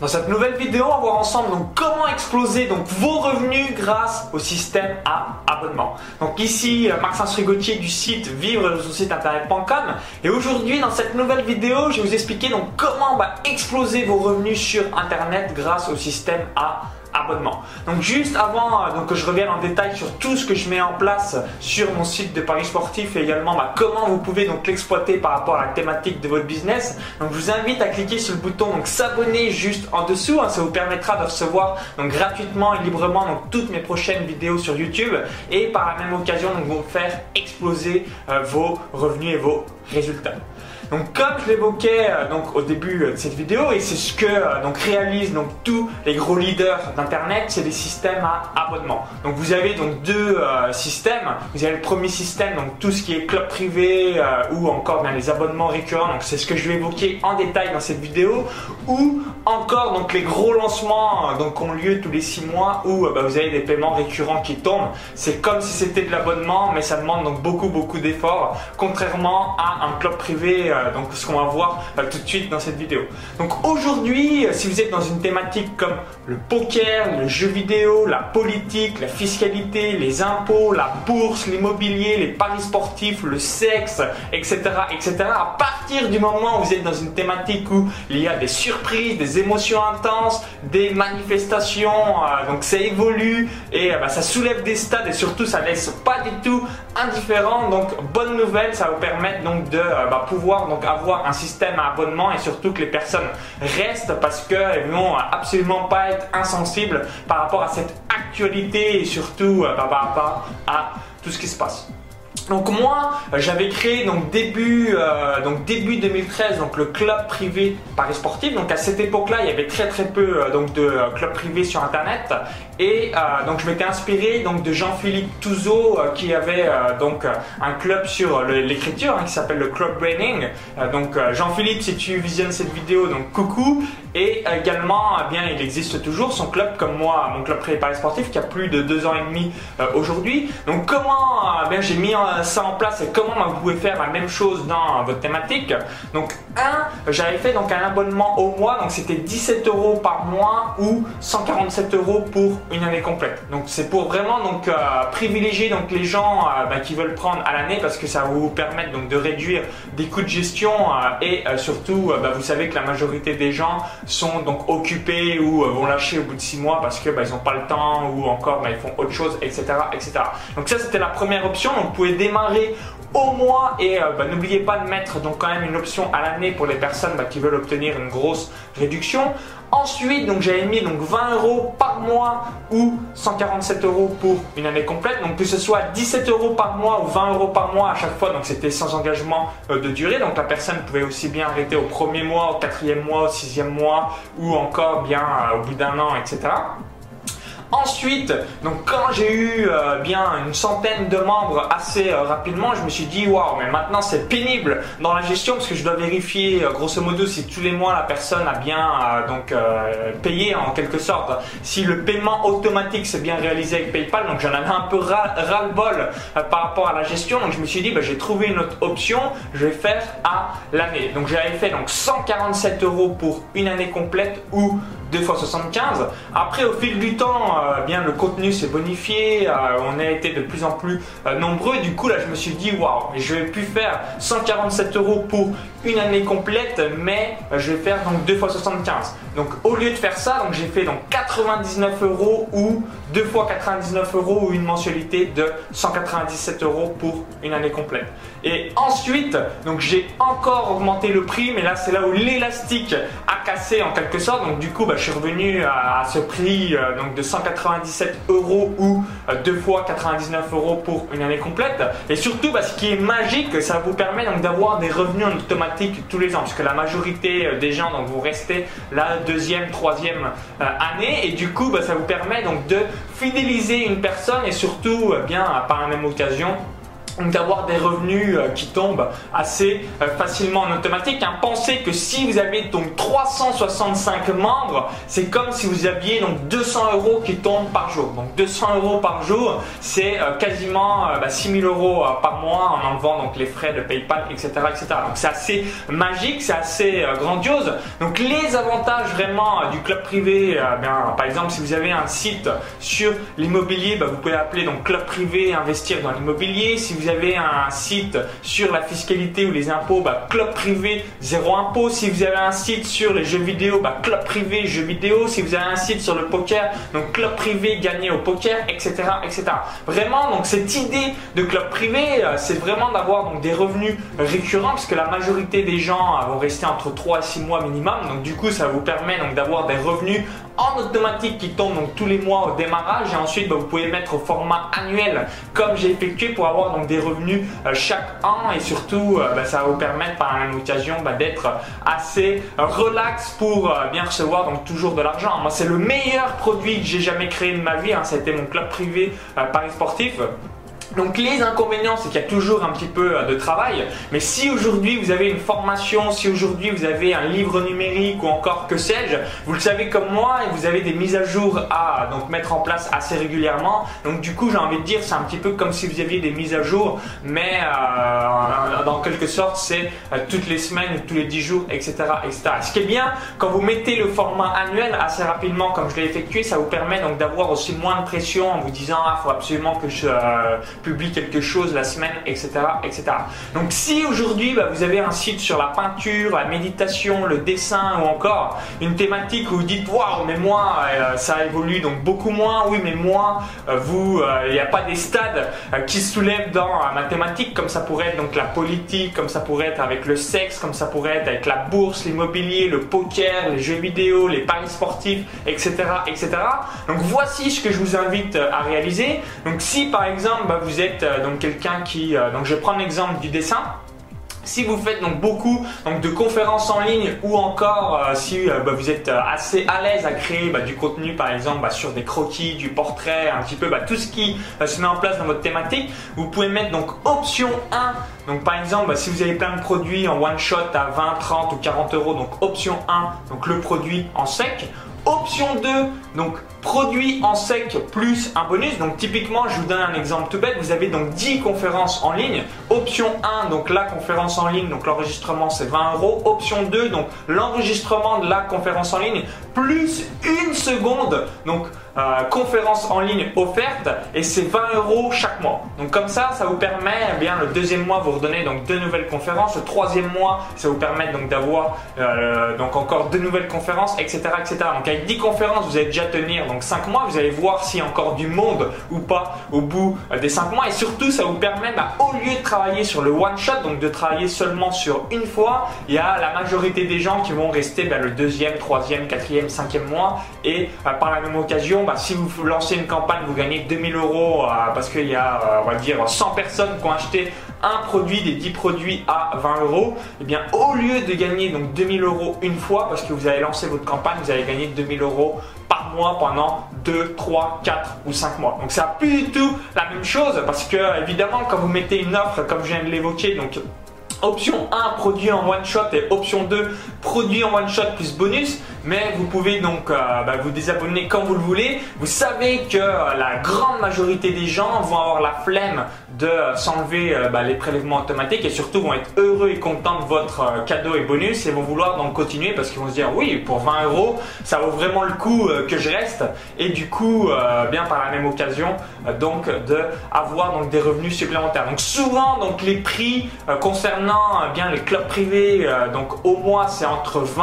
Dans cette nouvelle vidéo, on va voir ensemble donc comment exploser donc vos revenus grâce au système à abonnement. Donc ici, euh, Maxence Rigotier du site vivre sur site internet.com et aujourd'hui dans cette nouvelle vidéo, je vais vous expliquer donc comment bah, exploser vos revenus sur internet grâce au système à abonnement. Donc juste avant euh, donc, que je revienne en détail sur tout ce que je mets en place sur mon site de Paris Sportif et également bah, comment vous pouvez donc l'exploiter par rapport à la thématique de votre business. Donc je vous invite à cliquer sur le bouton donc s'abonner juste en dessous. Hein. ça vous permettra de recevoir gratuitement et librement donc toutes mes prochaines vidéos sur YouTube et par la même occasion donc vous faire exploser euh, vos revenus et vos résultats. Donc comme je l'évoquais euh, donc au début euh, de cette vidéo et c'est ce que euh, réalisent donc tous les gros leaders d'internet, c'est des systèmes à abonnement. Donc vous avez donc deux systèmes. Vous avez le premier système donc tout ce qui est club privé ou encore bien les abonnements récurrents. Donc c'est ce que je vais évoquer en détail dans cette vidéo ou encore donc les gros lancements donc ont lieu tous les six mois où bah, vous avez des paiements récurrents qui tombent. C'est comme si c'était de l'abonnement mais ça demande donc beaucoup beaucoup d'efforts contrairement à un club privé donc ce qu'on va voir euh, tout de suite dans cette vidéo. Donc aujourd'hui, euh, si vous êtes dans une thématique comme le poker, le jeu vidéo, la politique, la fiscalité, les impôts, la bourse, l'immobilier, les paris sportifs, le sexe, etc., etc., à partir du moment où vous êtes dans une thématique où il y a des surprises, des émotions intenses, des manifestations, euh, donc ça évolue et bah, ça soulève des stades et surtout ça laisse pas du tout indifférent. Donc bonne nouvelle, ça vous permettre donc de bah, pouvoir donc avoir un système à abonnement et surtout que les personnes restent parce qu'elles vont absolument pas être insensibles par rapport à cette actualité et surtout euh, par rapport à tout ce qui se passe. Donc moi, j'avais créé donc début euh, donc début 2013 donc le club privé Paris Sportif. Donc à cette époque-là, il y avait très très peu euh, donc de euh, clubs privés sur internet et donc je m'étais inspiré donc de Jean-Philippe Touzeau qui avait donc un club sur l'écriture hein, qui s'appelle le Club Braining. donc Jean-Philippe, si tu visionnes cette vidéo, donc coucou. Et également, eh bien, il existe toujours son club comme moi, mon club privé Paris Sportif qui a plus de deux ans et demi aujourd'hui. Donc comment bien j'ai mis en ça en place et comment vous pouvez faire la même chose dans votre thématique. Donc, un, j'avais fait donc un abonnement au mois, donc c'était 17 euros par mois ou 147 euros pour une année complète. Donc, c'est pour vraiment donc euh, privilégier donc les gens euh, bah, qui veulent prendre à l'année parce que ça va vous permettre donc de réduire des coûts de gestion euh, et surtout, bah, vous savez que la majorité des gens sont donc occupés ou vont lâcher au bout de 6 mois parce que bah, ils n'ont pas le temps ou encore ils font autre chose, etc., etc. Donc ça, c'était la première option. Donc, vous pouvez démarrer au mois et euh, bah, n'oubliez pas de mettre donc quand même une option à l'année pour les personnes bah, qui veulent obtenir une grosse réduction. Ensuite, donc j'avais mis donc 20 euros par mois ou 147 euros pour une année complète. Donc que ce soit 17 euros par mois ou 20 euros par mois à chaque fois, donc c'était sans engagement euh, de durée. Donc la personne pouvait aussi bien arrêter au premier mois, au quatrième mois, au sixième mois ou encore bien euh, au bout d'un an, etc. Ensuite, donc quand j'ai eu euh, bien une centaine de membres assez euh, rapidement, je me suis dit waouh, mais maintenant c'est pénible dans la gestion parce que je dois vérifier euh, grosso modo si tous les mois la personne a bien donc payé en quelque sorte. Si le paiement automatique s'est bien réalisé avec PayPal, donc j'en avais un peu ras, le bol par rapport à la gestion. Donc je me suis dit bah, j'ai trouvé une autre option, je vais faire à l'année. Donc j'avais fait donc 147 euros pour une année complète ou 2 fois 75. Après, au fil du temps, euh, bien le contenu s'est bonifié, euh, on a été de plus en plus euh, nombreux. Du coup, là, je me suis dit, waouh, je vais plus faire 147 euros pour une année complète, mais je vais faire donc 2 fois 75. Donc, au lieu de faire ça, donc j'ai fait donc 99 euros ou 2 fois 99 euros ou une mensualité de 197 euros pour une année complète. Et ensuite, donc j'ai encore augmenté le prix, mais là c'est là où l'élastique a cassé en quelque sorte. Donc du coup, bah, je suis revenu à, ce prix euh, donc de 197 euros ou 2 euh, fois 99 euros pour une année complète. Et surtout, bah, ce qui est magique, ça vous permet donc d'avoir des revenus en automatique tous les ans, puisque la majorité euh, des gens donc vous restez la deuxième, troisième année, et du coup, bah, ça vous permet donc de fidéliser une personne et surtout, bien par la même occasion d'avoir des revenus euh, qui tombent assez euh, facilement en automatique. Hein. Pensez que si vous avez donc 365 membres, c'est comme si vous aviez donc 200 euros qui tombent par jour. Donc 200 euros par jour, c'est euh, quasiment 6000 bah, euros par mois en enlevant donc les frais de PayPal, etc., etc. Donc c'est assez magique, c'est assez grandiose. Donc les avantages vraiment du club privé, bien, par exemple si vous avez un site sur l'immobilier, bah, vous pouvez appeler donc club privé investir dans l'immobilier. Vous avez un site sur la fiscalité ou les impôts, bah, club privé, zéro impôt. Si vous avez un site sur les jeux vidéo, bah, club privé, jeux vidéo. Si vous avez un site sur le poker, donc club privé, gagner au poker, etc. etc. Vraiment, donc cette idée de club privé, euh, c'est vraiment d'avoir donc des revenus récurrents, parce que la majorité des gens euh, vont rester entre 3 et 6 mois minimum. Donc du coup, ça vous permet donc d'avoir des revenus en automatique qui tombent donc tous les mois au démarrage et ensuite bah, vous pouvez mettre au format annuel comme j'ai effectué pour avoir donc des revenus euh, chaque an et surtout euh, bah, ça va vous permettre par même occasion bah, d'être assez relax pour euh, bien recevoir donc toujours de l'argent. Moi c'est le meilleur produit que j'ai jamais créé de ma vie, hein. ça a mon club privé Paris Sportif. Donc les inconvénients, c'est qu'il y a toujours un petit peu euh, de travail. Mais si aujourd'hui vous avez une formation, si aujourd'hui vous avez un livre numérique ou encore que sais-je, vous le savez comme moi et vous avez des mises à jour à donc mettre en place assez régulièrement. Donc du coup, j'ai envie de dire, c'est un petit peu comme si vous aviez des mises à jour, mais euh, dans quelque sorte, c'est euh, toutes les semaines, tous les 10 jours, etc., etc. Ce qui est bien, quand vous mettez le format annuel assez rapidement, comme je l'ai effectué, ça vous permet donc d'avoir aussi moins de pression en vous disant, ah, faut absolument que je publie quelque chose la semaine, etc. etc. Donc si aujourd'hui bah, vous avez un site sur la peinture, la méditation, le dessin ou encore une thématique où vous dites waouh mais moi euh, ça évolue donc beaucoup moins, oui mais moi euh, vous euh, il n'y a pas des stades qui se soulèvent dans ma thématique comme ça pourrait être donc la politique, comme ça pourrait être avec le sexe, comme ça pourrait être avec la bourse, l'immobilier, le poker, les jeux vidéo, les paris sportifs, etc. etc. Donc voici ce que je vous invite à réaliser. Donc si par exemple bah, vous vous êtes euh, donc quelqu'un qui... Euh, donc je prends l'exemple du dessin. Si vous faites donc beaucoup donc, de conférences en ligne ou encore euh, si bah, vous êtes assez à l'aise à créer bah, du contenu par exemple bah, sur des croquis, du portrait, un petit peu tout ce qui se met en place dans votre thématique, vous pouvez mettre donc option 1. Donc par exemple si vous avez plein de produits en one shot à 20, 30 ou 40 euros, donc option 1, donc le produit en sec. Option 2, donc produit en sec plus un bonus. Donc typiquement, je vous donne un exemple tout bête. Vous avez donc 10 conférences en ligne. Option 1, donc la conférence en ligne, donc l'enregistrement c'est 20 euros. Option 2, donc l'enregistrement de la conférence en ligne plus une seconde. Donc euh, conférence en ligne offerte et c'est 20 euros chaque mois. Donc comme ça, ça vous permet, eh bien le deuxième mois vous redonnez donc deux nouvelles conférences, le troisième mois ça vous permet donc d'avoir euh, donc encore deux nouvelles conférences, etc., etc. Donc avec 10 conférences, vous allez déjà tenir donc 5 mois. Vous allez voir s'il y a encore du monde ou pas au bout euh, des 5 mois et surtout ça vous permet bah, au lieu de travailler sur le one shot, donc de travailler seulement sur une fois, il y a la majorité des gens qui vont rester bah, le deuxième, troisième, quatrième, cinquième mois et par la même occasion bah, si vous lancez une campagne, vous gagnez 2000 euros euh, parce qu'il y a, euh, on va dire, 100 personnes qui ont acheté un produit des 10 produits à 20 euros, et eh bien au lieu de gagner donc 2000 euros une fois parce que vous avez lancé votre campagne, vous allez gagner 2000 euros par mois pendant 2, 3, 4 ou 5 mois. Donc ça plus du tout la même chose parce que évidemment quand vous mettez une offre comme je viens de l'évoquer, donc Option 1, produit en one shot et option 2, produit en one shot plus bonus. Mais vous pouvez donc euh, bah, vous désabonner quand vous le voulez. Vous savez que la grande majorité des gens vont avoir la flemme de s'enlever euh, bah, les prélèvements automatiques et surtout vont être heureux et contents de votre euh, cadeau et bonus et vont vouloir donc continuer parce qu'ils vont se dire oui pour 20 euros ça vaut vraiment le coup que je reste et du coup bien par la même occasion donc de avoir donc des revenus supplémentaires. Donc souvent donc les prix concernant euh, bien les clubs privés, euh, donc au mois c'est entre 20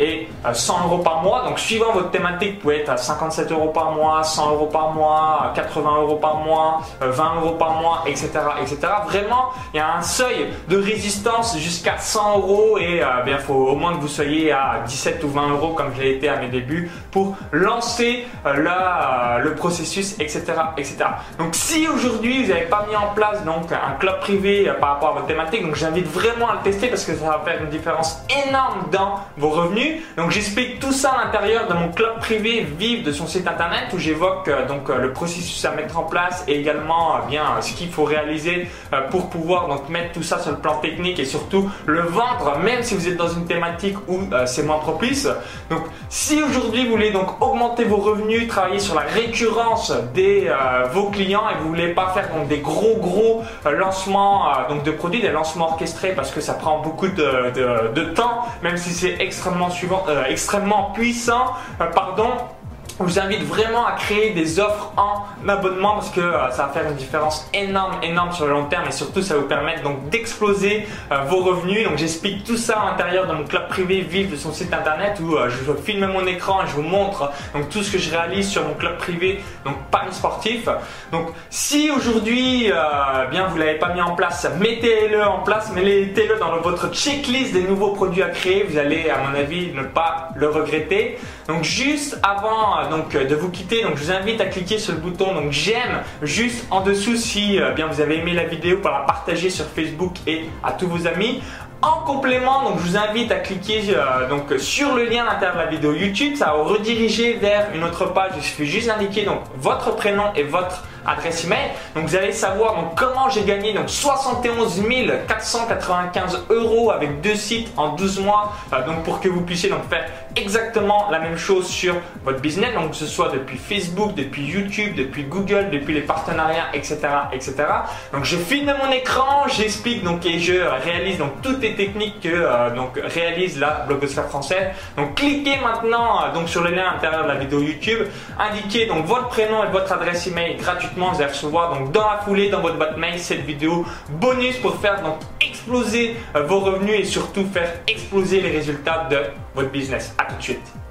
et 100 euh, euros par mois. Donc suivant votre thématique, vous pouvez être à 57 euros par mois, 100 euros par mois, 80 euros par mois, 20 euros par mois, etc., etc. Vraiment, il y a un seuil de résistance jusqu'à 100 euros et bien il faut au moins que vous soyez à 17 ou 20 euros comme je l'ai été à mes débuts pour lancer le processus, etc., etc. Donc si aujourd'hui vous n'avez pas mis en place donc un club privé par rapport à votre thématique, donc j'invite vraiment à le tester parce que ça va faire une différence énorme dans vos revenus. Donc j'explique tout ça à l'intérieur de mon club privé Vive de son site internet où j'évoque euh, donc euh, le processus à mettre en place et également euh, bien ce qu'il faut réaliser pour pouvoir donc mettre tout ça sur le plan technique et surtout le vendre, même si vous êtes dans une thématique où c'est moins propice. Donc, si aujourd'hui vous voulez donc augmenter vos revenus, travailler sur la récurrence des vos clients et vous voulez pas faire donc des gros gros lancements donc de produits, des lancements orchestrés parce que ça prend beaucoup de, temps, même si c'est extrêmement suivant, extrêmement puissant, pardon je vous invite vraiment à créer des offres en abonnement parce que euh, ça va faire une différence énorme, énorme sur le long terme et surtout ça va vous permettre donc d'exploser euh, vos revenus. Donc j'explique tout ça à l'intérieur de mon club privé Vive de son site internet où euh, je filme mon écran et je vous montre donc tout ce que je réalise sur mon club privé donc Paris sportif. Donc si aujourd'hui bien vous l'avez pas mis en place, mettez-le en place, mettez-le dans votre checklist des nouveaux produits à créer. Vous allez à mon avis ne pas le regretter. Donc juste avant donc euh, de vous quitter. Donc je vous invite à cliquer sur le bouton donc j'aime juste en dessous si euh, bien vous avez aimé la vidéo pour la partager sur Facebook et à tous vos amis. En complément, donc je vous invite à cliquer euh, donc sur le lien à l'intérieur de la vidéo YouTube, ça va vous rediriger vers une autre page. Il suffit juste d'indiquer donc votre prénom et votre adresse email. Donc vous allez savoir donc comment j'ai gagné donc 71 495 euros avec deux sites en 12 mois. Euh, donc pour que vous puissiez donc faire exactement la même chose sur votre business. Donc que ce soit depuis Facebook, depuis YouTube, depuis Google, depuis les partenariats, etc., etc. Donc je filme mon écran, j'explique donc et je réalise donc toutes les techniques que euh, donc réalise la blogosphère française. Donc cliquez maintenant euh, donc sur le lien à l'intérieur de la vidéo YouTube, indiquez donc votre prénom et votre adresse email vous allez recevoir donc dans la foulée dans votre boîte mail cette vidéo bonus pour faire donc exploser euh, vos revenus et surtout faire exploser les résultats de votre business. À tout de suite.